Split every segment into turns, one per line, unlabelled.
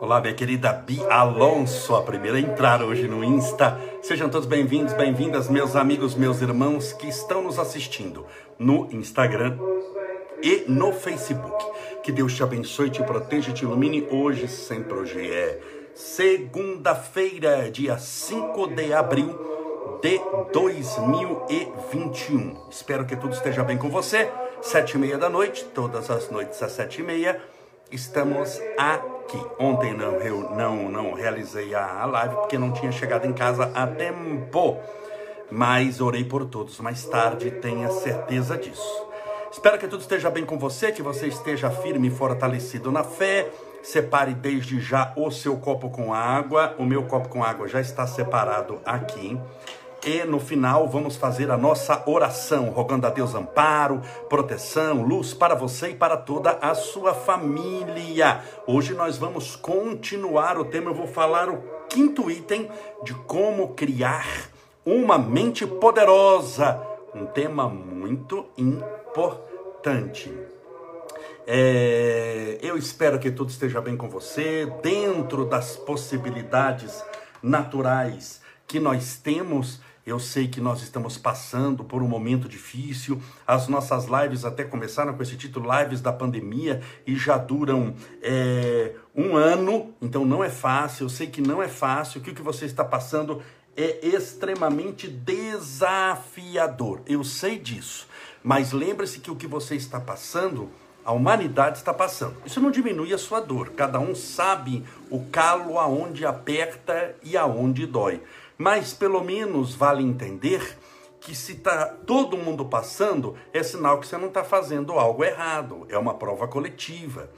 Olá, minha querida Bi Alonso, a primeira a entrar hoje no Insta. Sejam todos bem-vindos, bem-vindas, meus amigos, meus irmãos que estão nos assistindo no Instagram e no Facebook. Que Deus te abençoe, te proteja te ilumine hoje, sempre hoje é segunda-feira, dia 5 de abril de 2021. Espero que tudo esteja bem com você. Sete e meia da noite, todas as noites às sete e meia, estamos aqui. Ontem não, eu não, não realizei a live porque não tinha chegado em casa a tempo, mas orei por todos. Mais tarde, tenha certeza disso. Espero que tudo esteja bem com você, que você esteja firme e fortalecido na fé. Separe desde já o seu copo com água. O meu copo com água já está separado aqui. E no final vamos fazer a nossa oração, rogando a Deus amparo, proteção, luz para você e para toda a sua família. Hoje nós vamos continuar o tema, eu vou falar o quinto item de como criar uma mente poderosa. Um tema muito importante. É, eu espero que tudo esteja bem com você, dentro das possibilidades naturais que nós temos. Eu sei que nós estamos passando por um momento difícil. As nossas lives até começaram com esse título Lives da Pandemia e já duram é, um ano, então não é fácil. Eu sei que não é fácil. O que, que você está passando é extremamente desafiador. Eu sei disso. Mas lembre-se que o que você está passando a humanidade está passando. Isso não diminui a sua dor. Cada um sabe o calo aonde aperta e aonde dói. Mas pelo menos vale entender que se está todo mundo passando, é sinal que você não está fazendo algo errado. É uma prova coletiva.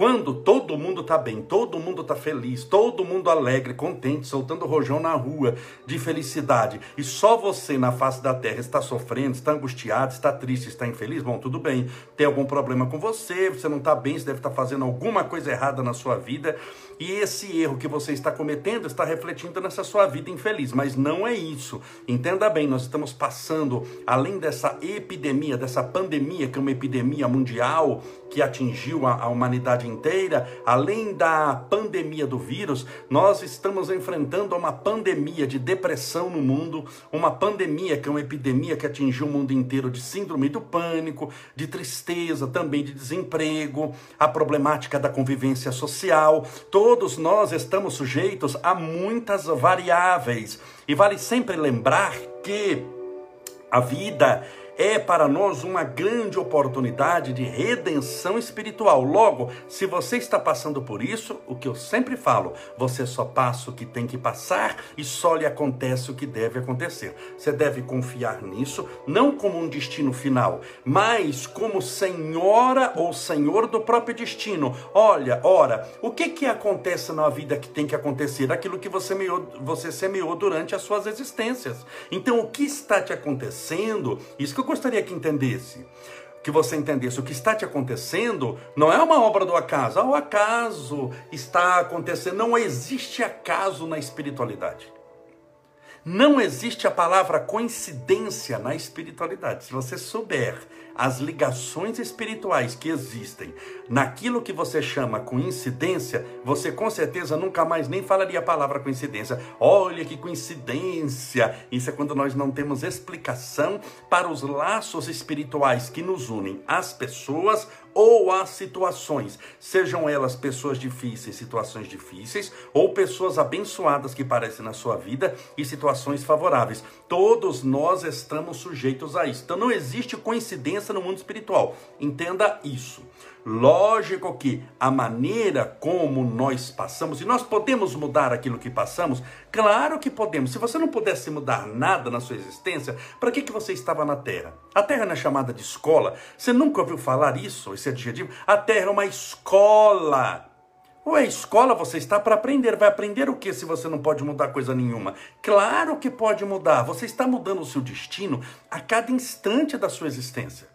Quando todo mundo está bem, todo mundo está feliz, todo mundo alegre, contente, soltando rojão na rua de felicidade, e só você na face da terra está sofrendo, está angustiado, está triste, está infeliz, bom, tudo bem. Tem algum problema com você, você não está bem, você deve estar fazendo alguma coisa errada na sua vida, e esse erro que você está cometendo está refletindo nessa sua vida infeliz, mas não é isso. Entenda bem, nós estamos passando, além dessa epidemia, dessa pandemia, que é uma epidemia mundial que atingiu a, a humanidade inteira, além da pandemia do vírus, nós estamos enfrentando uma pandemia de depressão no mundo, uma pandemia que é uma epidemia que atingiu o mundo inteiro de síndrome do pânico, de tristeza, também de desemprego, a problemática da convivência social. Todos nós estamos sujeitos a muitas variáveis e vale sempre lembrar que a vida é para nós uma grande oportunidade de redenção espiritual. Logo, se você está passando por isso, o que eu sempre falo, você só passa o que tem que passar e só lhe acontece o que deve acontecer. Você deve confiar nisso, não como um destino final, mas como senhora ou senhor do próprio destino. Olha, ora, o que que acontece na vida que tem que acontecer? Aquilo que você, meou, você semeou durante as suas existências. Então, o que está te acontecendo? Isso que eu gostaria que entendesse. Que você entendesse o que está te acontecendo não é uma obra do acaso. O acaso está acontecendo. Não existe acaso na espiritualidade. Não existe a palavra coincidência na espiritualidade. Se você souber as ligações espirituais que existem naquilo que você chama coincidência, você com certeza nunca mais nem falaria a palavra coincidência. Olha que coincidência! Isso é quando nós não temos explicação para os laços espirituais que nos unem às pessoas ou às situações, sejam elas pessoas difíceis, situações difíceis, ou pessoas abençoadas que parecem na sua vida e situações favoráveis. Todos nós estamos sujeitos a isso. Então não existe coincidência no mundo espiritual. Entenda isso. Lógico que a maneira como nós passamos, e nós podemos mudar aquilo que passamos, claro que podemos. Se você não pudesse mudar nada na sua existência, para que, que você estava na Terra? A Terra não é chamada de escola. Você nunca ouviu falar isso, esse adjetivo? A Terra é uma escola. Ou é escola, você está para aprender. Vai aprender o que se você não pode mudar coisa nenhuma? Claro que pode mudar. Você está mudando o seu destino a cada instante da sua existência.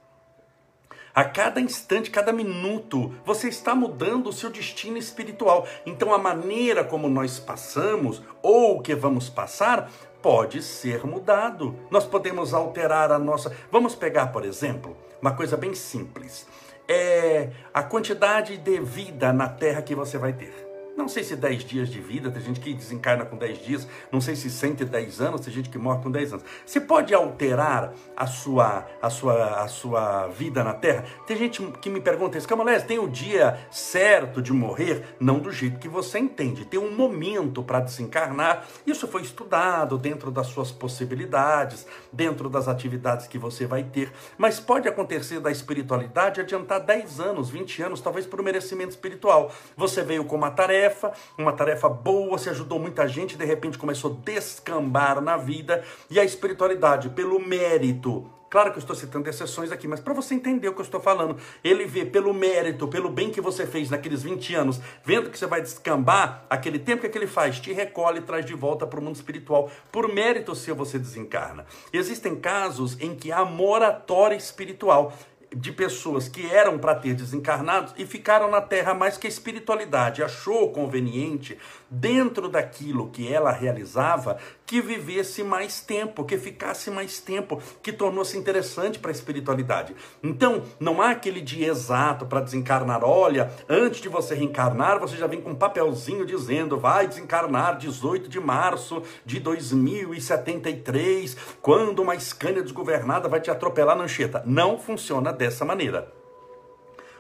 A cada instante, cada minuto, você está mudando o seu destino espiritual. Então, a maneira como nós passamos ou o que vamos passar pode ser mudado. Nós podemos alterar a nossa. Vamos pegar, por exemplo, uma coisa bem simples. É a quantidade de vida na terra que você vai ter. Não sei se 10 dias de vida, tem gente que desencarna com 10 dias, não sei se 110 anos, tem gente que morre com 10 anos. Você pode alterar a sua, a sua, a sua vida na Terra? Tem gente que me pergunta isso, Camolés, tem o dia certo de morrer? Não do jeito que você entende. Tem um momento para desencarnar. Isso foi estudado dentro das suas possibilidades, dentro das atividades que você vai ter. Mas pode acontecer da espiritualidade adiantar 10 anos, 20 anos, talvez por um merecimento espiritual. Você veio com uma tarefa tarefa, uma tarefa boa, você ajudou muita gente, de repente começou a descambar na vida, e a espiritualidade, pelo mérito, Claro que eu estou citando exceções aqui, mas para você entender o que eu estou falando, ele vê pelo mérito, pelo bem que você fez naqueles 20 anos, vendo que você vai descambar, aquele tempo que, que ele faz, te recolhe e traz de volta para o mundo espiritual. Por mérito seu você desencarna. Existem casos em que há moratória espiritual de pessoas que eram para ter desencarnados e ficaram na terra mais que a espiritualidade. Achou conveniente, dentro daquilo que ela realizava, que vivesse mais tempo, que ficasse mais tempo, que tornou-se interessante para a espiritualidade. Então, não há aquele dia exato para desencarnar. Olha, antes de você reencarnar, você já vem com um papelzinho dizendo: vai desencarnar 18 de março de 2073, quando uma Scania desgovernada vai te atropelar na ancheta. Não funciona dessa maneira.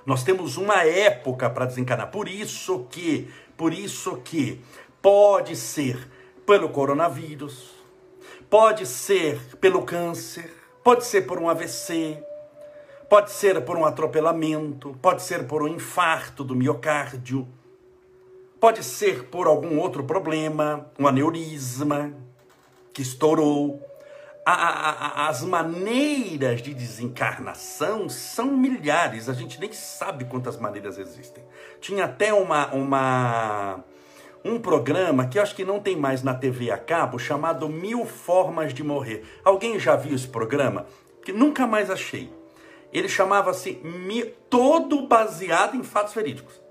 Nós temos uma época para desencarnar. Por isso que, por isso que pode ser pelo coronavírus, pode ser pelo câncer, pode ser por um AVC, pode ser por um atropelamento, pode ser por um infarto do miocárdio, pode ser por algum outro problema, um aneurisma que estourou. A, a, as maneiras de desencarnação são milhares, a gente nem sabe quantas maneiras existem. Tinha até uma, uma um programa que eu acho que não tem mais na TV a cabo, chamado Mil Formas de Morrer. Alguém já viu esse programa? Que nunca mais achei. Ele chamava-se todo baseado em fatos verídicos.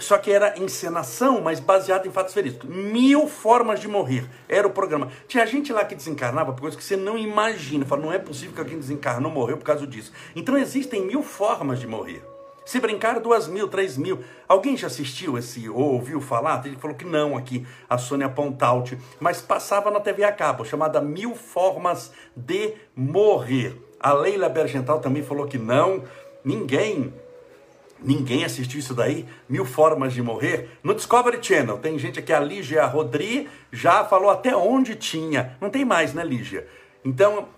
Só que era encenação, mas baseado em fatos verídicos. Mil formas de morrer era o programa. Tinha gente lá que desencarnava por coisas que você não imagina. Fala, não é possível que alguém desencarnou, morreu por causa disso. Então existem mil formas de morrer. Se brincar, duas mil, três mil. Alguém já assistiu esse ou ouviu falar? Ele falou que não aqui, a Sônia Pontaut. Mas passava na TV a cabo, chamada Mil Formas de Morrer. A Leila Bergental também falou que não. Ninguém Ninguém assistiu isso daí? Mil Formas de Morrer? No Discovery Channel. Tem gente aqui, a Lígia Rodri já falou até onde tinha. Não tem mais, né, Lígia? Então,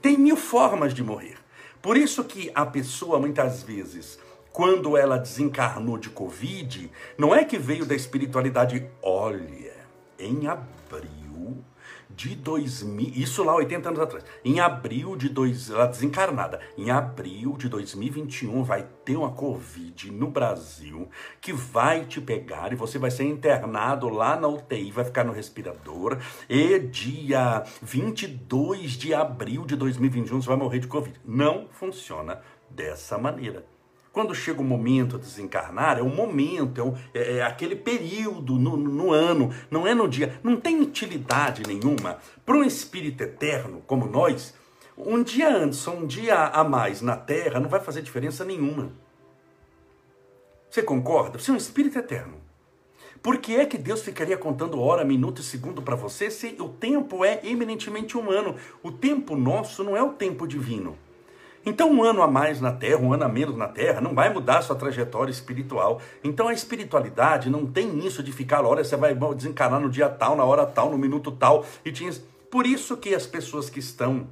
tem mil formas de morrer. Por isso que a pessoa muitas vezes, quando ela desencarnou de Covid, não é que veio da espiritualidade, olha, em abril de 2000, isso lá 80 anos atrás, em abril de dois, ela desencarnada, em abril de 2021 vai ter uma Covid no Brasil que vai te pegar e você vai ser internado lá na UTI, vai ficar no respirador e dia 22 de abril de 2021 você vai morrer de Covid. Não funciona dessa maneira. Quando chega o momento de desencarnar, é o momento, é, é, é aquele período no, no, ano, não é no dia. Não tem utilidade nenhuma para um espírito eterno como nós. Um dia antes ou um dia a mais na Terra não vai fazer diferença nenhuma. Você concorda? Você é um espírito eterno. Por que é que Deus ficaria contando hora, minuto e segundo para você se o tempo é eminentemente humano? O tempo nosso não é o tempo divino. Então, um ano a mais na Terra, um ano a menos na Terra, não vai mudar sua trajetória espiritual. Então, a espiritualidade não tem isso de ficar, olha, você vai desencarnar no dia tal, na hora tal, no minuto tal. E tinha... Por isso que as pessoas que estão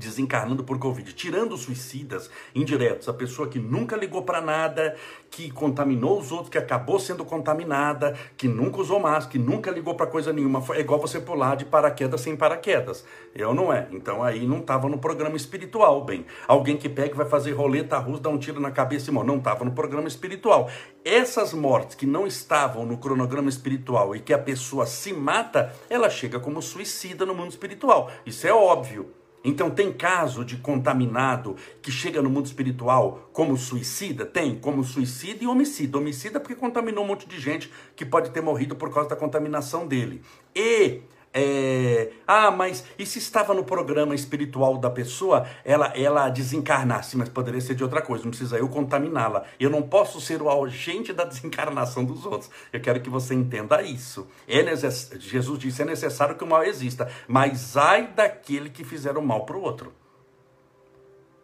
desencarnando por Covid, tirando suicidas indiretos, a pessoa que nunca ligou para nada, que contaminou os outros, que acabou sendo contaminada, que nunca usou máscara, que nunca ligou para coisa nenhuma, é igual você pular de paraquedas sem paraquedas. Eu não é. Então aí não estava no programa espiritual, bem. Alguém que pega e vai fazer roleta russa, dá um tiro na cabeça e morre. Não estava no programa espiritual. Essas mortes que não estavam no cronograma espiritual e que a pessoa se mata, ela chega como suicida no mundo espiritual. Isso é óbvio. Então, tem caso de contaminado que chega no mundo espiritual como suicida? Tem, como suicida e homicida. Homicida porque contaminou um monte de gente que pode ter morrido por causa da contaminação dele. E é, ah, mas e se estava no programa espiritual da pessoa, ela, ela desencarnasse, mas poderia ser de outra coisa, não precisa eu contaminá-la. Eu não posso ser o agente da desencarnação dos outros. Eu quero que você entenda isso. É necess... Jesus disse: é necessário que o mal exista, mas ai daquele que fizer o mal para o outro.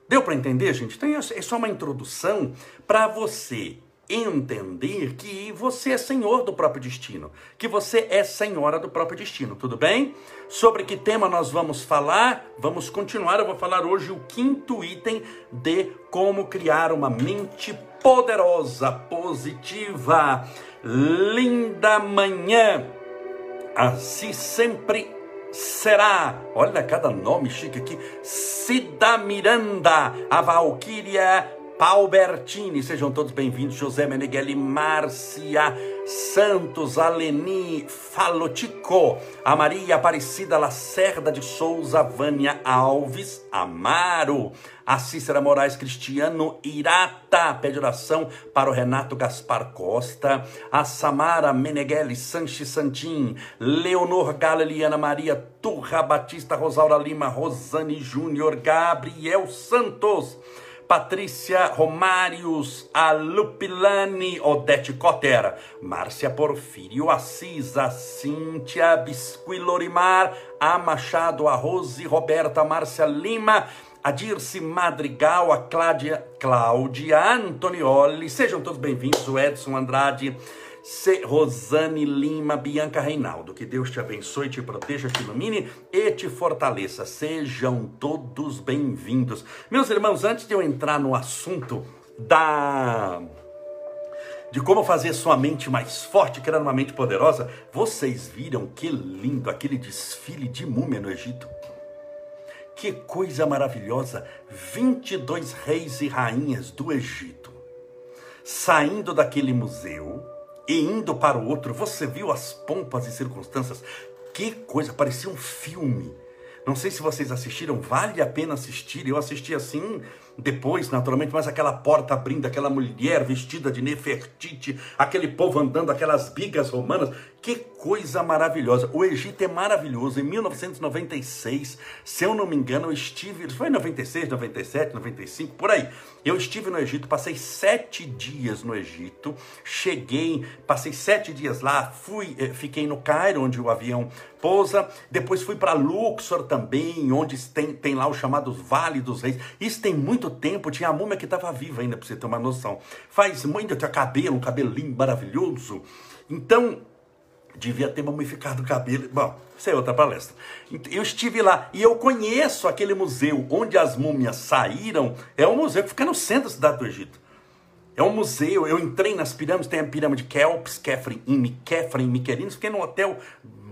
Deu para entender, gente? Então é só uma introdução para você entender que você é senhor do próprio destino, que você é senhora do próprio destino, tudo bem? Sobre que tema nós vamos falar? Vamos continuar. Eu vou falar hoje o quinto item de como criar uma mente poderosa, positiva. Linda manhã. Assim sempre será. Olha cada nome chique aqui. Cida Miranda, a Valquíria Palbertini, sejam todos bem-vindos. José Meneghelli, Márcia Santos, Aleni Falotico, a Maria Aparecida Lacerda de Souza, Vânia Alves, Amaro, a Cícera Moraes Cristiano Irata, pede oração para o Renato Gaspar Costa, a Samara Meneghelli Sanches Santim, Leonor Galiliana Maria Turra Batista Rosaura Lima, Rosane Júnior, Gabriel Santos, Patrícia Romários, Alupilani, Odete Cotter, Márcia Porfírio Assis, a Cíntia Bisquilorimar, a Machado, a Rose Roberta, Márcia Lima, a Dirce Madrigal, a Cláudia, Cláudia Antonioli, sejam todos bem-vindos, o Edson Andrade, Rosane Lima, Bianca Reinaldo. Que Deus te abençoe, te proteja, te ilumine e te fortaleça. Sejam todos bem-vindos. Meus irmãos, antes de eu entrar no assunto da de como fazer sua mente mais forte, criar uma mente poderosa, vocês viram que lindo aquele desfile de múmia no Egito? Que coisa maravilhosa! 22 reis e rainhas do Egito saindo daquele museu e indo para o outro, você viu as pompas e circunstâncias? Que coisa, parecia um filme. Não sei se vocês assistiram, vale a pena assistir. Eu assisti assim depois, naturalmente, mas aquela porta abrindo, aquela mulher vestida de Nefertiti, aquele povo andando, aquelas bigas romanas, que coisa maravilhosa. O Egito é maravilhoso. Em 1996, se eu não me engano, eu estive, foi em 96, 97, 95, por aí. Eu estive no Egito, passei sete dias no Egito, cheguei, passei sete dias lá, fui, eh, fiquei no Cairo, onde o avião pousa, depois fui para Luxor também, onde tem, tem lá o chamado Vale dos Reis. Isso tem muito tempo, tinha a múmia que estava viva ainda, para você ter uma noção. Faz muito, tinha cabelo, um cabelinho maravilhoso. Então, devia ter mumificado o cabelo. Bom, isso é outra palestra. Eu estive lá e eu conheço aquele museu onde as múmias saíram. É um museu que fica no centro da cidade do Egito. É um museu, eu entrei nas pirâmides, tem a pirâmide Kelps, Kefren e Miquelinos, fiquei num hotel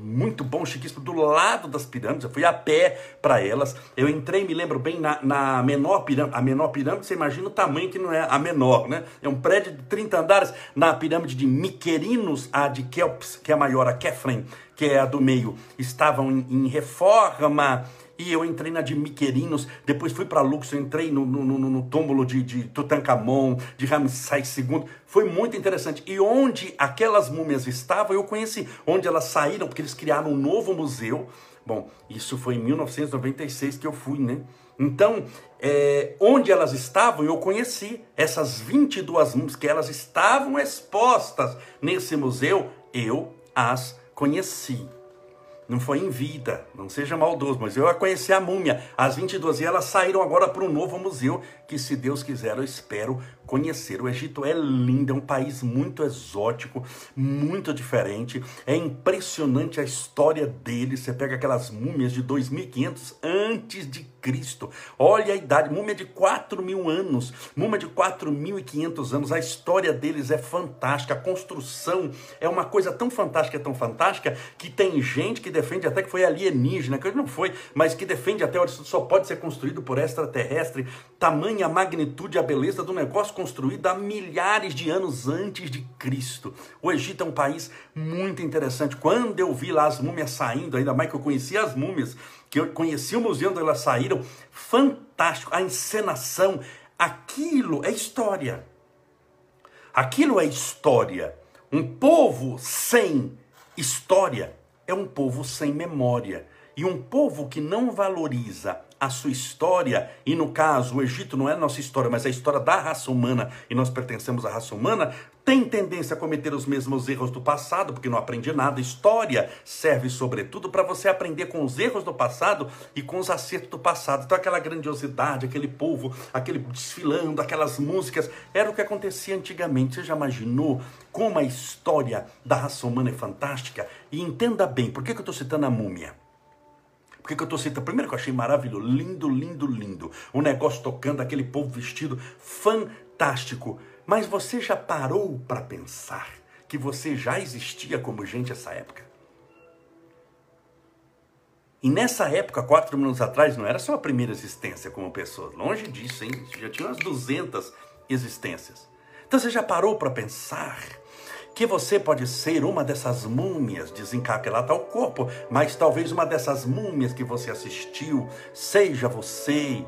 muito bom, chiquíssimo, do lado das pirâmides. Eu fui a pé para elas. Eu entrei, me lembro bem, na, na menor pirâmide. A menor pirâmide, você imagina o tamanho que não é a menor, né? É um prédio de 30 andares. Na pirâmide de Miquerinos, a de Kelps, que é a maior, a Kefren, que é a do meio, estavam em, em reforma e eu entrei na de Miquerinos, depois fui para Luxor, entrei no, no, no, no túmulo de, de Tutankhamon, de Ramsés II, foi muito interessante. E onde aquelas múmias estavam, eu conheci, onde elas saíram, porque eles criaram um novo museu. Bom, isso foi em 1996 que eu fui, né? Então, é, onde elas estavam, eu conheci essas 22 múmias, que elas estavam expostas nesse museu, eu as conheci. Não foi em vida, não seja maldoso, mas eu a conheci a múmia, as 22, e elas saíram agora para um novo museu, que se Deus quiser, eu espero conhecer. O Egito é lindo, é um país muito exótico, muito diferente. É impressionante a história dele. Você pega aquelas múmias de 2500 antes de Cristo. Olha a idade, múmia de 4 mil anos, múmia de 4.500 anos. A história deles é fantástica, a construção é uma coisa tão fantástica, tão fantástica, que tem gente que defende até que foi alienígena, que não foi, mas que defende até que só pode ser construído por extraterrestre. Tamanha a magnitude, a beleza do negócio construído há milhares de anos antes de Cristo. O Egito é um país muito interessante. Quando eu vi lá as múmias saindo, ainda mais que eu conhecia as múmias, que eu conheci o museu onde elas saíram, fantástico. A encenação, aquilo é história. Aquilo é história. Um povo sem história é um povo sem memória. E um povo que não valoriza a sua história, e no caso, o Egito não é a nossa história, mas é a história da raça humana, e nós pertencemos à raça humana, tem tendência a cometer os mesmos erros do passado, porque não aprende nada. História serve, sobretudo, para você aprender com os erros do passado e com os acertos do passado. Então, aquela grandiosidade, aquele povo, aquele desfilando, aquelas músicas, era o que acontecia antigamente. Você já imaginou como a história da raça humana é fantástica? E entenda bem, por que, que eu estou citando a múmia? Por que, que eu estou citando? Primeiro que eu achei maravilhoso, lindo, lindo, lindo. O negócio tocando, aquele povo vestido fantástico. Mas você já parou para pensar que você já existia como gente essa época? E nessa época, quatro minutos atrás, não era só a primeira existência como pessoa. Longe disso, hein? Já tinha umas 200 existências. Então você já parou para pensar que você pode ser uma dessas múmias, desencaquelar tal corpo, mas talvez uma dessas múmias que você assistiu seja você.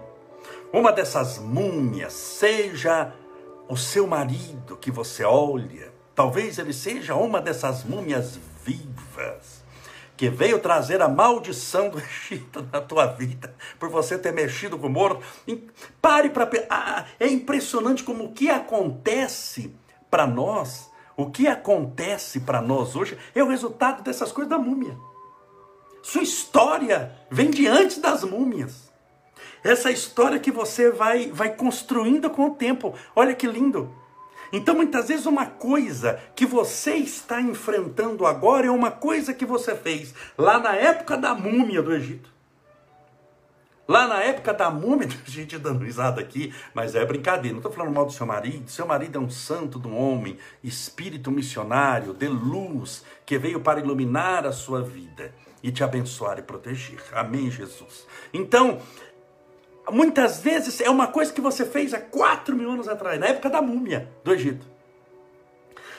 Uma dessas múmias seja o seu marido que você olha. Talvez ele seja uma dessas múmias vivas que veio trazer a maldição do Egito na tua vida, por você ter mexido com o morto. Pare para. Ah, é impressionante como o que acontece para nós o que acontece para nós hoje é o resultado dessas coisas da múmia. Sua história vem de antes das múmias. Essa história que você vai, vai construindo com o tempo. Olha que lindo. Então, muitas vezes, uma coisa que você está enfrentando agora é uma coisa que você fez lá na época da múmia do Egito. Lá na época da múmia, a gente dando risada aqui, mas é brincadeira, não estou falando mal do seu marido. Seu marido é um santo do homem, espírito missionário, de luz, que veio para iluminar a sua vida e te abençoar e proteger. Amém, Jesus. Então, muitas vezes é uma coisa que você fez há quatro mil anos atrás, na época da múmia do Egito.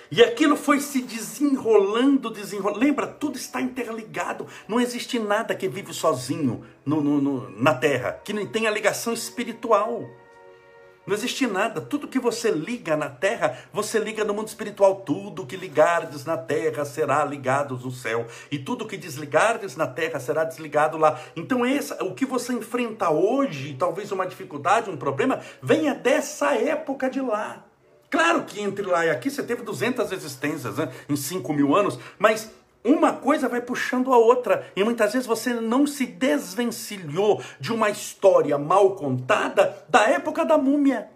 E aquilo foi se desenrolando, desenrolando. Lembra, tudo está interligado. Não existe nada que vive sozinho no, no, no, na terra, que não tenha ligação espiritual. Não existe nada. Tudo que você liga na terra, você liga no mundo espiritual. Tudo que ligardes na terra será ligado no céu. E tudo que desligardes na terra será desligado lá. Então, o que você enfrenta hoje, talvez uma dificuldade, um problema, venha dessa época de lá. Claro que entre lá e aqui você teve 200 existências né, em 5 mil anos, mas uma coisa vai puxando a outra. E muitas vezes você não se desvencilhou de uma história mal contada da época da múmia.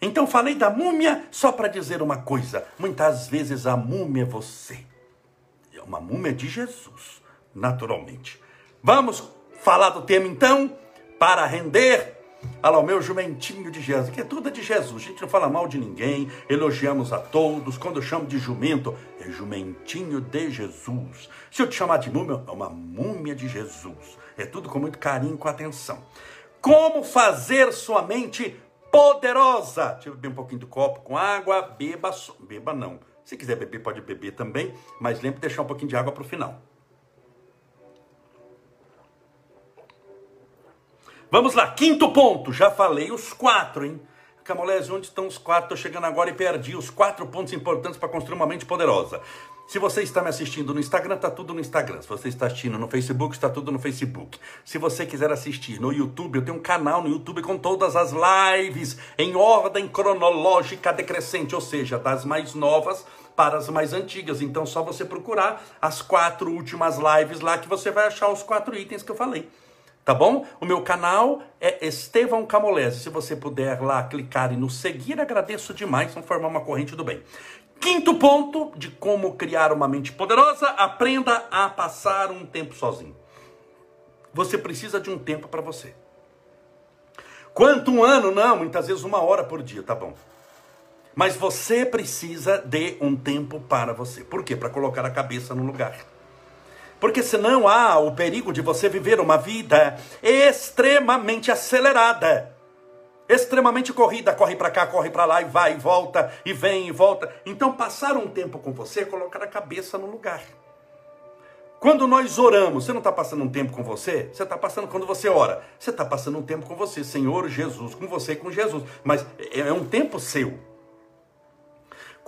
Então falei da múmia só para dizer uma coisa. Muitas vezes a múmia é você. É uma múmia de Jesus, naturalmente. Vamos falar do tema então? Para render Olha lá, o meu jumentinho de Jesus, que é tudo de Jesus. A gente não fala mal de ninguém, elogiamos a todos. Quando eu chamo de jumento, é jumentinho de Jesus. Se eu te chamar de múmia, é uma múmia de Jesus. É tudo com muito carinho, com atenção. Como fazer sua mente poderosa? Deixa eu beber um pouquinho do copo com água, beba, beba não. Se quiser beber, pode beber também, mas lembre de deixar um pouquinho de água para o final. Vamos lá, quinto ponto. Já falei os quatro, hein? Camolese, onde estão os quatro? Estou chegando agora e perdi os quatro pontos importantes para construir uma mente poderosa. Se você está me assistindo no Instagram, está tudo no Instagram. Se você está assistindo no Facebook, está tudo no Facebook. Se você quiser assistir no YouTube, eu tenho um canal no YouTube com todas as lives em ordem cronológica decrescente, ou seja, das mais novas para as mais antigas. Então, só você procurar as quatro últimas lives lá que você vai achar os quatro itens que eu falei tá bom? O meu canal é Estevão Camolese. Se você puder lá clicar e nos seguir, agradeço demais. Vamos formar uma corrente do bem. Quinto ponto de como criar uma mente poderosa: aprenda a passar um tempo sozinho. Você precisa de um tempo para você. Quanto um ano? Não, muitas vezes uma hora por dia, tá bom. Mas você precisa de um tempo para você. Por quê? Para colocar a cabeça no lugar. Porque senão há o perigo de você viver uma vida extremamente acelerada. Extremamente corrida, corre para cá, corre para lá e vai e volta e vem e volta. Então passar um tempo com você é colocar a cabeça no lugar. Quando nós oramos, você não está passando um tempo com você? Você está passando quando você ora. Você está passando um tempo com você, Senhor Jesus, com você e com Jesus. Mas é, é um tempo seu.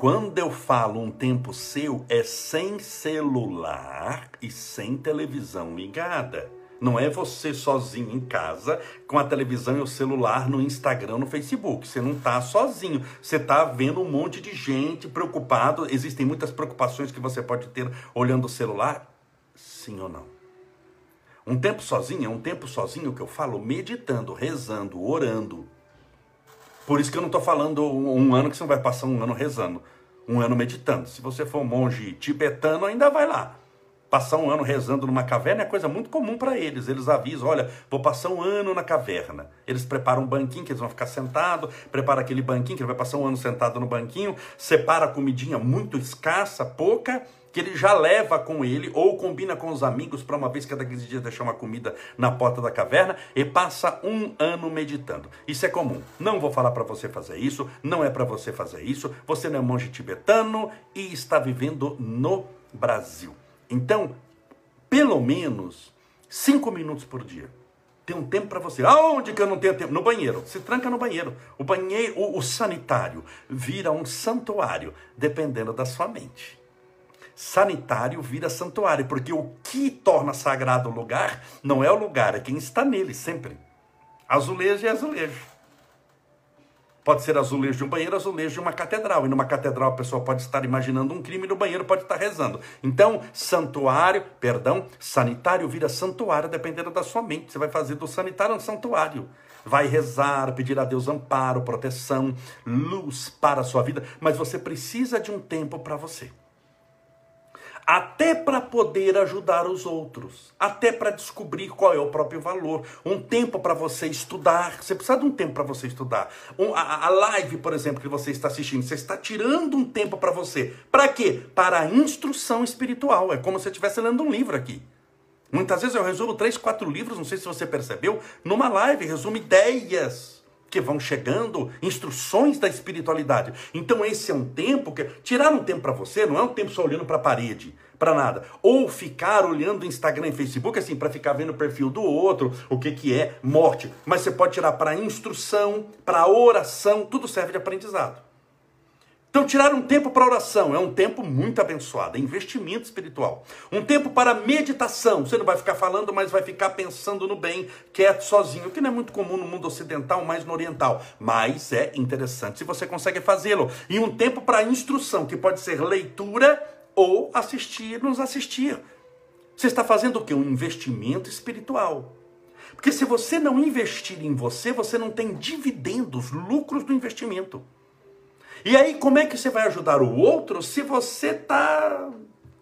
Quando eu falo um tempo seu, é sem celular e sem televisão ligada. Não é você sozinho em casa com a televisão e o celular no Instagram, no Facebook. Você não está sozinho. Você está vendo um monte de gente preocupado. Existem muitas preocupações que você pode ter olhando o celular. Sim ou não? Um tempo sozinho é um tempo sozinho que eu falo meditando, rezando, orando. Por isso que eu não estou falando um ano que você não vai passar um ano rezando, um ano meditando. Se você for um monge tibetano, ainda vai lá. Passar um ano rezando numa caverna é coisa muito comum para eles. Eles avisam: olha, vou passar um ano na caverna. Eles preparam um banquinho que eles vão ficar sentados, prepara aquele banquinho que ele vai passar um ano sentado no banquinho, separa a comidinha muito escassa, pouca, que ele já leva com ele ou combina com os amigos para uma vez cada 15 dias deixar uma comida na porta da caverna e passa um ano meditando. Isso é comum. Não vou falar para você fazer isso, não é para você fazer isso. Você não é monge tibetano e está vivendo no Brasil. Então, pelo menos cinco minutos por dia. Tem um tempo para você. Aonde que eu não tenho tempo? No banheiro. Se tranca no banheiro. O banheiro, o, o sanitário vira um santuário, dependendo da sua mente. Sanitário vira santuário, porque o que torna sagrado o lugar não é o lugar, é quem está nele sempre. Azulejo é azulejo. Pode ser azulejo de um banheiro, azulejo de uma catedral. E numa catedral a pessoa pode estar imaginando um crime, no banheiro pode estar rezando. Então, santuário, perdão, sanitário vira santuário, dependendo da sua mente. Você vai fazer do sanitário um santuário. Vai rezar, pedir a Deus amparo, proteção, luz para a sua vida. Mas você precisa de um tempo para você até para poder ajudar os outros, até para descobrir qual é o próprio valor. Um tempo para você estudar, você precisa de um tempo para você estudar. Um, a, a, live, por exemplo, que você está assistindo, você está tirando um tempo para você. Para quê? Para a instrução espiritual. É como se você estivesse lendo um livro aqui. Muitas vezes eu resumo três, quatro livros, não sei se você percebeu, numa live, resumo ideias que vão chegando, instruções da espiritualidade. Então esse é um tempo que tirar um tempo para você não é um tempo só olhando para a parede, para nada, ou ficar olhando Instagram e Facebook assim para ficar vendo o perfil do outro, o que que é morte, mas você pode tirar para instrução, para oração, tudo serve de aprendizado. Então, tirar um tempo para oração é um tempo muito abençoado, é investimento espiritual. Um tempo para meditação, você não vai ficar falando, mas vai ficar pensando no bem, quieto, sozinho, que não é muito comum no mundo ocidental, mais no oriental, mas é interessante se você consegue fazê-lo. E um tempo para instrução, que pode ser leitura ou assistir, nos assistir. Você está fazendo o que? Um investimento espiritual. Porque se você não investir em você, você não tem dividendos, lucros do investimento. E aí, como é que você vai ajudar o outro se você está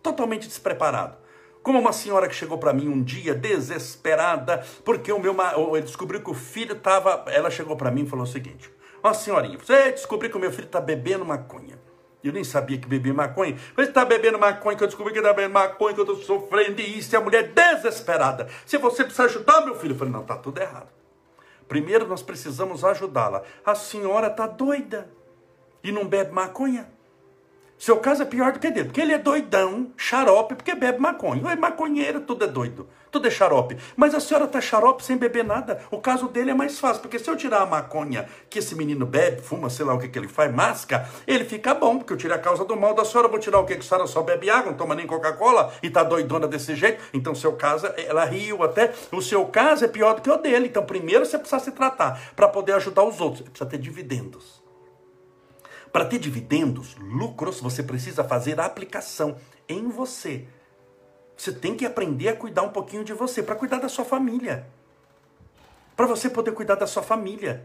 totalmente despreparado? Como uma senhora que chegou para mim um dia desesperada, porque o meu eu descobri que o filho estava. Ela chegou para mim e falou o seguinte: Ó, senhorinha, você descobriu que o meu filho está bebendo maconha. Eu nem sabia que bebia maconha. Mas está bebendo maconha, que eu descobri que está bebendo maconha, que eu estou sofrendo isso. E a mulher desesperada. Se você precisa ajudar meu filho. Eu falei, não, está tudo errado. Primeiro nós precisamos ajudá-la. A senhora está doida e não bebe maconha. Seu caso é pior do que dele, porque ele é doidão, xarope, porque bebe maconha. É maconheiro, tudo é doido, tudo é xarope. Mas a senhora tá xarope sem beber nada. O caso dele é mais fácil, porque se eu tirar a maconha que esse menino bebe, fuma, sei lá o que, que ele faz, masca, ele fica bom, porque eu tirei a causa do mal da senhora. Vou tirar o que? Que a senhora só bebe água, não toma nem Coca-Cola e tá doidona desse jeito. Então, seu caso, ela riu até. O seu caso é pior do que o dele. Então, primeiro você precisa se tratar para poder ajudar os outros. Você precisa ter dividendos. Para ter dividendos, lucros, você precisa fazer a aplicação em você. Você tem que aprender a cuidar um pouquinho de você, para cuidar da sua família. Para você poder cuidar da sua família.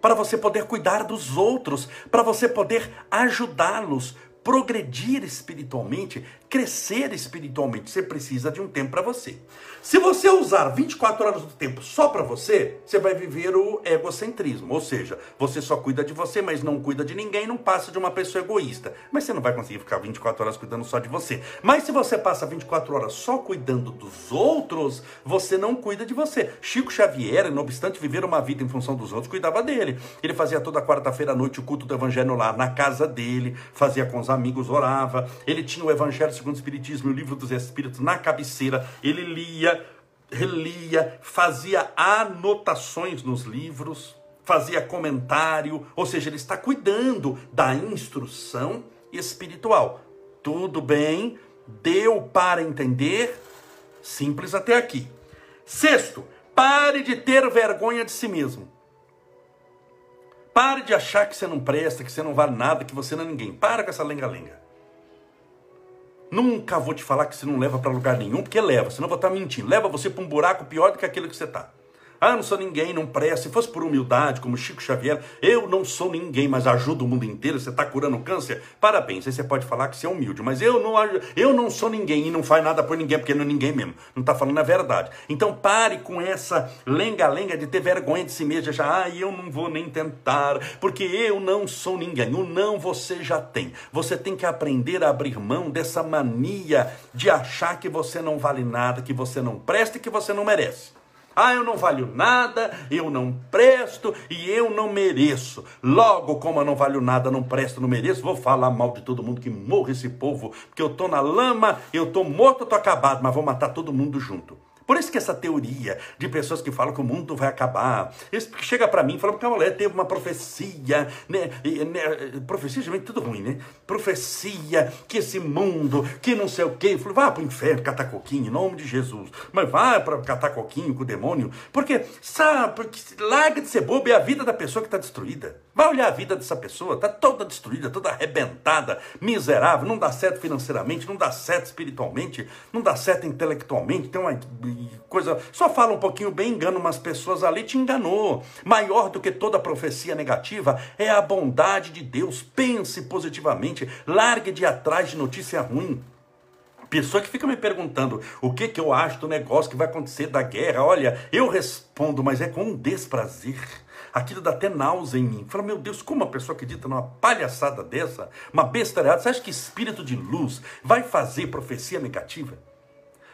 Para você poder cuidar dos outros. Para você poder ajudá-los progredir espiritualmente, crescer espiritualmente, você precisa de um tempo para você. Se você usar 24 horas do tempo só para você, você vai viver o egocentrismo, ou seja, você só cuida de você, mas não cuida de ninguém, não passa de uma pessoa egoísta. Mas você não vai conseguir ficar 24 horas cuidando só de você. Mas se você passa 24 horas só cuidando dos outros, você não cuida de você. Chico Xavier, não obstante viver uma vida em função dos outros, cuidava dele. Ele fazia toda quarta-feira à noite o culto do evangelho lá na casa dele, fazia com os amigos, orava. Ele tinha o Evangelho segundo o Espiritismo, o livro dos Espíritos na cabeceira. Ele lia, relia, fazia anotações nos livros, fazia comentário, ou seja, ele está cuidando da instrução espiritual. Tudo bem? Deu para entender? Simples até aqui. Sexto, pare de ter vergonha de si mesmo. Pare de achar que você não presta, que você não vale nada, que você não é ninguém. Para com essa lenga-lenga. Nunca vou te falar que você não leva para lugar nenhum, porque leva, senão eu vou estar mentindo. Leva você para um buraco pior do que aquele que você está. Ah, não sou ninguém, não presta. Se fosse por humildade, como Chico Xavier, eu não sou ninguém, mas ajudo o mundo inteiro. Você está curando câncer? Parabéns. Aí você pode falar que você é humilde, mas eu não, eu não sou ninguém e não faz nada por ninguém, porque não é ninguém mesmo. Não está falando a verdade. Então pare com essa lenga-lenga de ter vergonha de si mesmo. Já, ah, eu não vou nem tentar, porque eu não sou ninguém. O não você já tem. Você tem que aprender a abrir mão dessa mania de achar que você não vale nada, que você não presta e que você não merece. Ah, eu não valho nada, eu não presto e eu não mereço. Logo, como eu não valho nada, não presto, não mereço, vou falar mal de todo mundo que morre esse povo, porque eu tô na lama, eu tô morto, eu tô acabado, mas vou matar todo mundo junto. Por isso que essa teoria de pessoas que falam que o mundo vai acabar, eles chega para mim e falam que a mulher teve uma profecia, né, né profecia vem tudo ruim, né? Profecia que esse mundo, que não sei o quê, eu falei, vá para o inferno catar coquinho, em nome de Jesus. Mas vai para catar coquinho com o demônio, porque sabe, porque larga de ser bobo é a vida da pessoa que está destruída. Vai olhar a vida dessa pessoa, está toda destruída, toda arrebentada, miserável, não dá certo financeiramente, não dá certo espiritualmente, não dá certo intelectualmente, tem uma coisa. Só fala um pouquinho bem, engana umas pessoas ali, te enganou. Maior do que toda profecia negativa é a bondade de Deus. Pense positivamente, largue de atrás de notícia ruim. Pessoa que fica me perguntando o que, que eu acho do negócio que vai acontecer da guerra. Olha, eu respondo, mas é com um desprazer aquilo dá até náusea em mim. Fala, meu Deus, como uma pessoa acredita numa palhaçada dessa, uma besteirada? Você acha que espírito de luz vai fazer profecia negativa?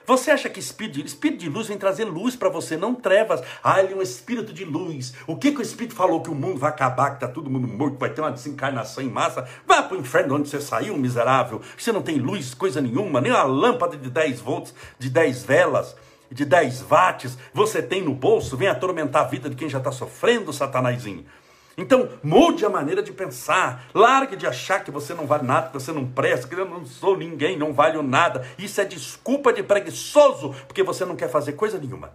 Você acha que espírito, espírito de luz vem trazer luz para você, não trevas. Ah, ele é um espírito de luz. O que, que o espírito falou? Que o mundo vai acabar, que está todo mundo morto, vai ter uma desencarnação em massa. Vá para o inferno onde você saiu, miserável. Você não tem luz, coisa nenhuma, nem uma lâmpada de 10 volts, de 10 velas de 10 watts você tem no bolso, vem atormentar a vida de quem já está sofrendo, satanazinho. Então, mude a maneira de pensar. Largue de achar que você não vale nada, que você não presta, que eu não sou ninguém, não valho nada. Isso é desculpa de preguiçoso, porque você não quer fazer coisa nenhuma.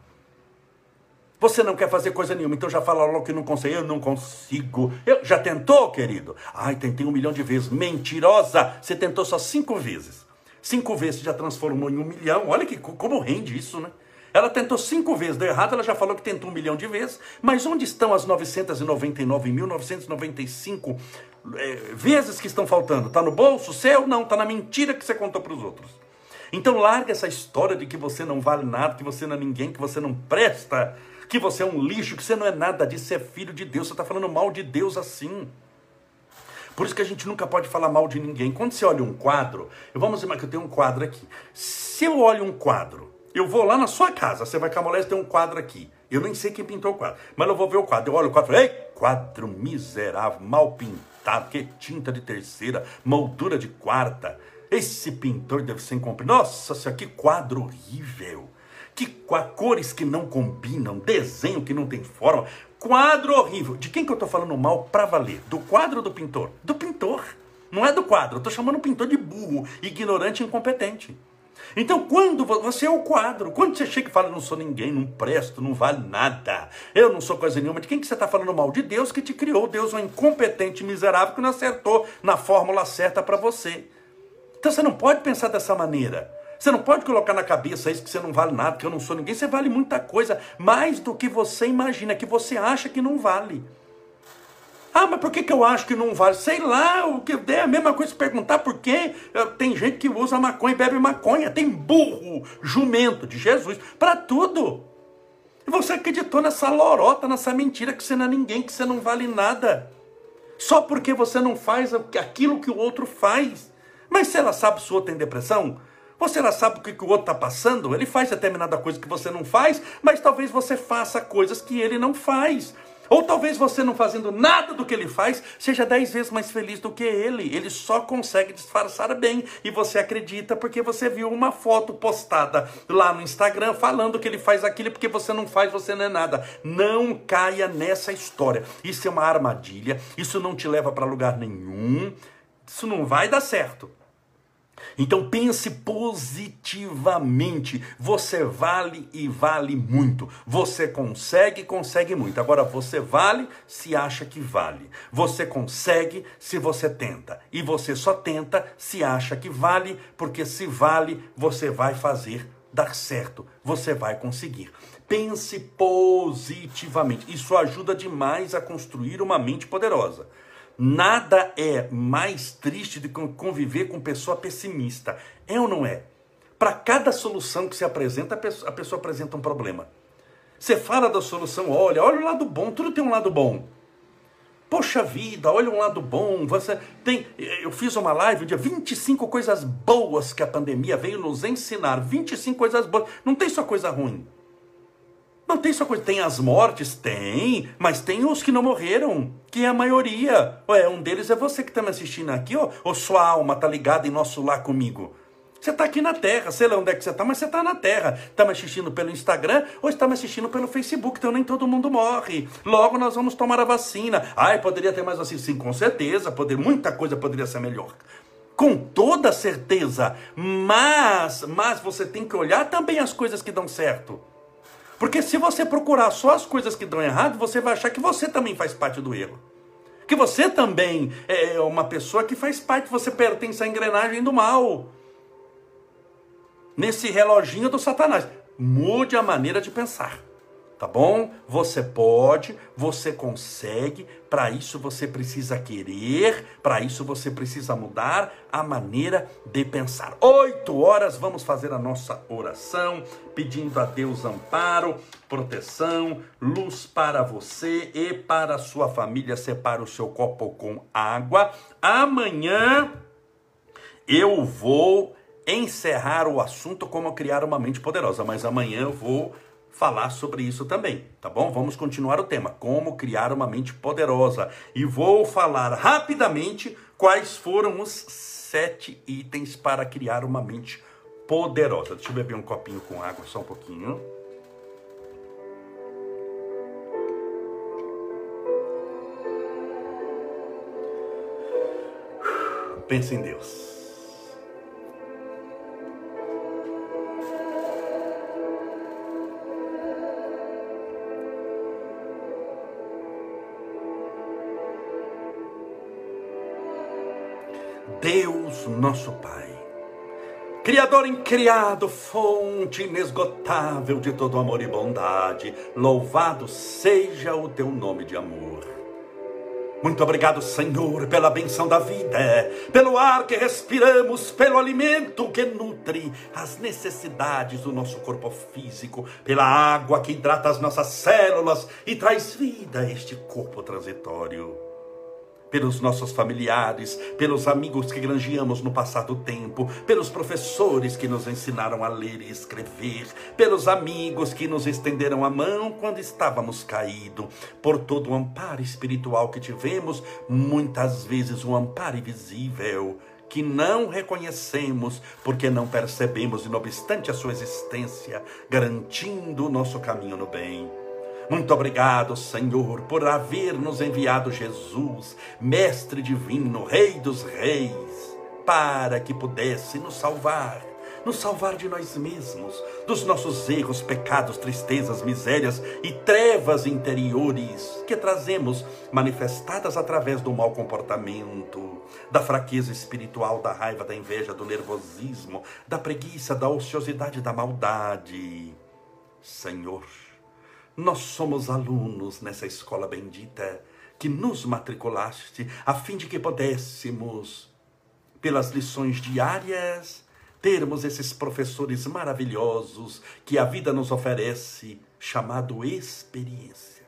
Você não quer fazer coisa nenhuma, então já fala logo que não consegue. Eu não consigo. Eu, já tentou, querido? Ai, tentei um milhão de vezes. Mentirosa! Você tentou só cinco vezes. Cinco vezes já transformou em um milhão. Olha que como rende isso, né? Ela tentou cinco vezes, deu errado, ela já falou que tentou um milhão de vezes, mas onde estão as 999.995 é, vezes que estão faltando? Está no bolso seu? Não, está na mentira que você contou para os outros. Então larga essa história de que você não vale nada, que você não é ninguém, que você não presta, que você é um lixo, que você não é nada disso, você é filho de Deus, você está falando mal de Deus assim. Por isso que a gente nunca pode falar mal de ninguém. Quando você olha um quadro, vamos dizer que eu tenho um quadro aqui. Se eu olho um quadro eu vou lá na sua casa, você vai moléstia, tem um quadro aqui. Eu nem sei quem pintou o quadro, mas eu vou ver o quadro. Eu olho o quadro e falo, ei, quadro miserável, mal pintado, que tinta de terceira, moldura de quarta. Esse pintor deve ser incompreensível. Nossa senhora, que quadro horrível. Que cores que não combinam, desenho que não tem forma. Quadro horrível. De quem que eu estou falando mal para valer? Do quadro ou do pintor? Do pintor. Não é do quadro. Eu estou chamando o pintor de burro, ignorante e incompetente. Então, quando você é o quadro, quando você chega e fala, não sou ninguém, não presto, não vale nada, eu não sou coisa nenhuma, de quem que você está falando mal? De Deus que te criou, Deus é um incompetente miserável que não acertou na fórmula certa para você. Então você não pode pensar dessa maneira. Você não pode colocar na cabeça isso que você não vale nada, que eu não sou ninguém. Você vale muita coisa, mais do que você imagina, que você acha que não vale. Ah, mas por que, que eu acho que não vale? Sei lá, o que é a mesma coisa perguntar por que tem gente que usa maconha e bebe maconha. Tem burro, jumento de Jesus, para tudo. E você acreditou nessa lorota, nessa mentira que você não é ninguém, que você não vale nada. Só porque você não faz aquilo que o outro faz. Mas se ela sabe se o outro tem depressão, você ela sabe o que, que o outro está passando, ele faz determinada coisa que você não faz, mas talvez você faça coisas que ele não faz. Ou talvez você não fazendo nada do que ele faz, seja dez vezes mais feliz do que ele. Ele só consegue disfarçar bem. E você acredita porque você viu uma foto postada lá no Instagram falando que ele faz aquilo porque você não faz, você não é nada. Não caia nessa história. Isso é uma armadilha. Isso não te leva para lugar nenhum. isso não vai dar certo. Então pense positivamente. Você vale e vale muito. Você consegue, consegue muito. Agora você vale se acha que vale. Você consegue se você tenta. E você só tenta se acha que vale, porque se vale, você vai fazer dar certo. Você vai conseguir. Pense positivamente. Isso ajuda demais a construir uma mente poderosa. Nada é mais triste do que conviver com pessoa pessimista. É ou não é? Para cada solução que se apresenta, a pessoa, apresenta um problema. Você fala da solução, olha, olha o lado bom, tudo tem um lado bom. Poxa vida, olha um lado bom. Você tem, eu fiz uma live um dia 25 coisas boas que a pandemia veio nos ensinar. 25 coisas boas. Não tem só coisa ruim. Não tem só coisa, tem as mortes? Tem, mas tem os que não morreram, que é a maioria. Ué, um deles é você que está me assistindo aqui, ó, ou sua alma está ligada em nosso lar comigo. Você está aqui na Terra, sei lá onde é que você está, mas você está na Terra. Está me assistindo pelo Instagram ou está me assistindo pelo Facebook, então nem todo mundo morre. Logo nós vamos tomar a vacina. Ai, poderia ter mais vacina? Sim, com certeza, poder, muita coisa poderia ser melhor. Com toda certeza, mas, mas você tem que olhar também as coisas que dão certo. Porque se você procurar só as coisas que dão errado, você vai achar que você também faz parte do erro. Que você também é uma pessoa que faz parte, você pertence à engrenagem do mal. Nesse reloginho do Satanás. Mude a maneira de pensar tá bom? Você pode, você consegue, para isso você precisa querer, para isso você precisa mudar a maneira de pensar. Oito horas vamos fazer a nossa oração, pedindo a Deus amparo, proteção, luz para você e para a sua família. Separa o seu copo com água. Amanhã eu vou encerrar o assunto como criar uma mente poderosa, mas amanhã eu vou falar sobre isso também, tá bom? Vamos continuar o tema, como criar uma mente poderosa. E vou falar rapidamente quais foram os sete itens para criar uma mente poderosa. Deixa eu beber um copinho com água só um pouquinho. Pense em Deus. Nosso Pai, Criador incriado, fonte inesgotável de todo amor e bondade, louvado seja o teu nome de amor. Muito obrigado, Senhor, pela benção da vida, pelo ar que respiramos, pelo alimento que nutre as necessidades do nosso corpo físico, pela água que hidrata as nossas células e traz vida a este corpo transitório pelos nossos familiares, pelos amigos que granjeamos no passado tempo, pelos professores que nos ensinaram a ler e escrever, pelos amigos que nos estenderam a mão quando estávamos caídos, por todo o amparo espiritual que tivemos, muitas vezes um amparo invisível que não reconhecemos porque não percebemos, e não obstante a sua existência, garantindo o nosso caminho no bem. Muito obrigado, Senhor, por haver nos enviado Jesus, Mestre Divino, Rei dos Reis, para que pudesse nos salvar, nos salvar de nós mesmos, dos nossos erros, pecados, tristezas, misérias e trevas interiores que trazemos manifestadas através do mau comportamento, da fraqueza espiritual, da raiva, da inveja, do nervosismo, da preguiça, da ociosidade, da maldade. Senhor, nós somos alunos nessa escola bendita que nos matriculaste, a fim de que pudéssemos, pelas lições diárias, termos esses professores maravilhosos que a vida nos oferece, chamado experiência.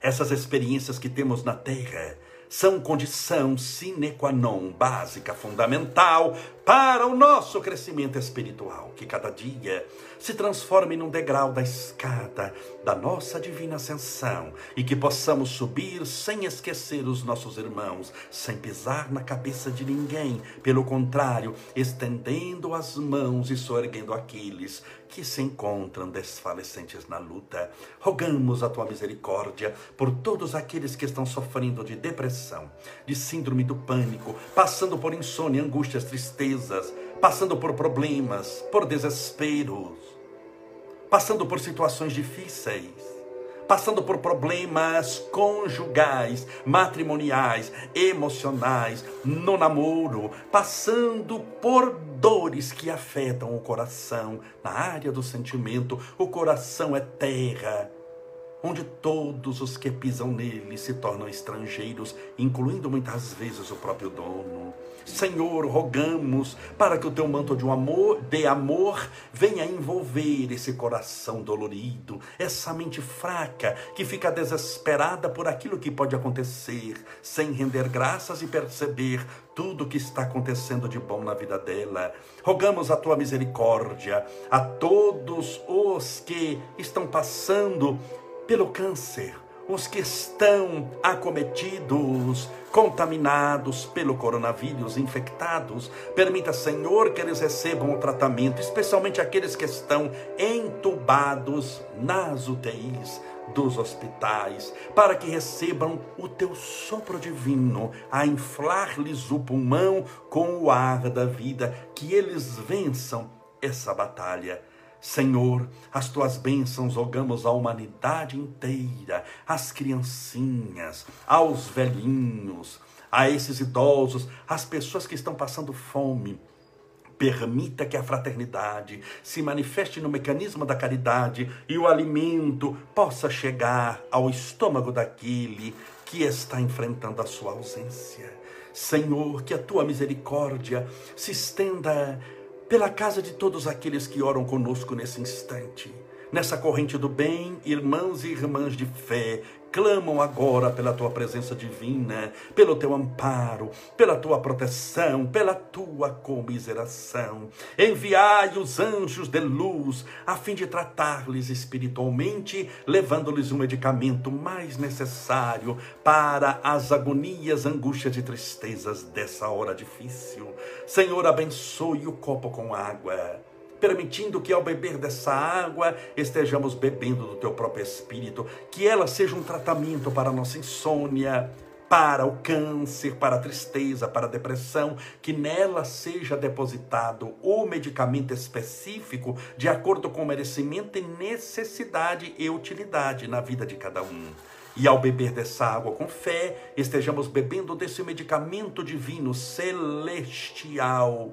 Essas experiências que temos na terra são condição sine qua non, básica, fundamental para o nosso crescimento espiritual, que cada dia se transforme num degrau da escada da nossa divina ascensão e que possamos subir sem esquecer os nossos irmãos, sem pisar na cabeça de ninguém, pelo contrário, estendendo as mãos e soerguendo aqueles que se encontram desfalecentes na luta. Rogamos a tua misericórdia por todos aqueles que estão sofrendo de depressão depressão, de síndrome do pânico, passando por insônia, angústias, tristezas, passando por problemas, por desesperos, passando por situações difíceis, passando por problemas conjugais, matrimoniais, emocionais, no namoro, passando por dores que afetam o coração, na área do sentimento, o coração é terra onde todos os que pisam nele se tornam estrangeiros, incluindo muitas vezes o próprio dono. Senhor, rogamos para que o teu manto de um amor, de amor, venha envolver esse coração dolorido, essa mente fraca que fica desesperada por aquilo que pode acontecer, sem render graças e perceber tudo o que está acontecendo de bom na vida dela. Rogamos a tua misericórdia a todos os que estão passando pelo câncer, os que estão acometidos, contaminados pelo coronavírus, infectados. Permita, Senhor, que eles recebam o tratamento, especialmente aqueles que estão entubados nas UTIs dos hospitais, para que recebam o teu sopro divino a inflar-lhes o pulmão com o ar da vida, que eles vençam essa batalha Senhor, as tuas bênçãos rogamos à humanidade inteira, às criancinhas, aos velhinhos, a esses idosos, às pessoas que estão passando fome. Permita que a fraternidade se manifeste no mecanismo da caridade e o alimento possa chegar ao estômago daquele que está enfrentando a sua ausência. Senhor, que a tua misericórdia se estenda pela casa de todos aqueles que oram conosco nesse instante. Nessa corrente do bem, irmãos e irmãs de fé, clamam agora pela tua presença divina, pelo teu amparo, pela tua proteção, pela tua comiseração. Enviai os anjos de luz a fim de tratar-lhes espiritualmente, levando-lhes o medicamento mais necessário para as agonias, angústias e tristezas dessa hora difícil. Senhor, abençoe o copo com água permitindo que ao beber dessa água estejamos bebendo do teu próprio espírito, que ela seja um tratamento para a nossa insônia, para o câncer, para a tristeza, para a depressão, que nela seja depositado o medicamento específico de acordo com o merecimento e necessidade e utilidade na vida de cada um. E ao beber dessa água com fé, estejamos bebendo desse medicamento divino celestial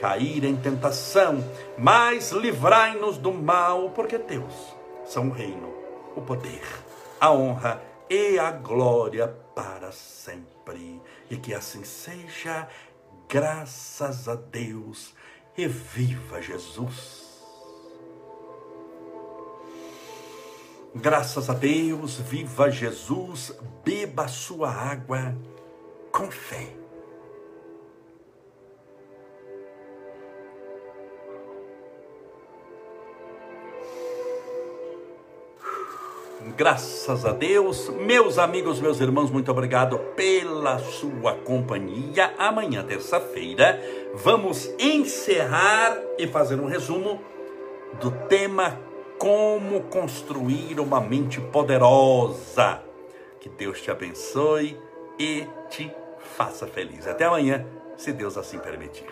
cair em tentação, mas livrai-nos do mal, porque teus são o reino, o poder, a honra e a glória para sempre. E que assim seja, graças a Deus, e viva Jesus. Graças a Deus, viva Jesus, beba sua água com fé. Graças a Deus, meus amigos, meus irmãos, muito obrigado pela sua companhia. Amanhã, terça-feira, vamos encerrar e fazer um resumo do tema Como construir uma mente poderosa. Que Deus te abençoe e te faça feliz. Até amanhã, se Deus assim permitir.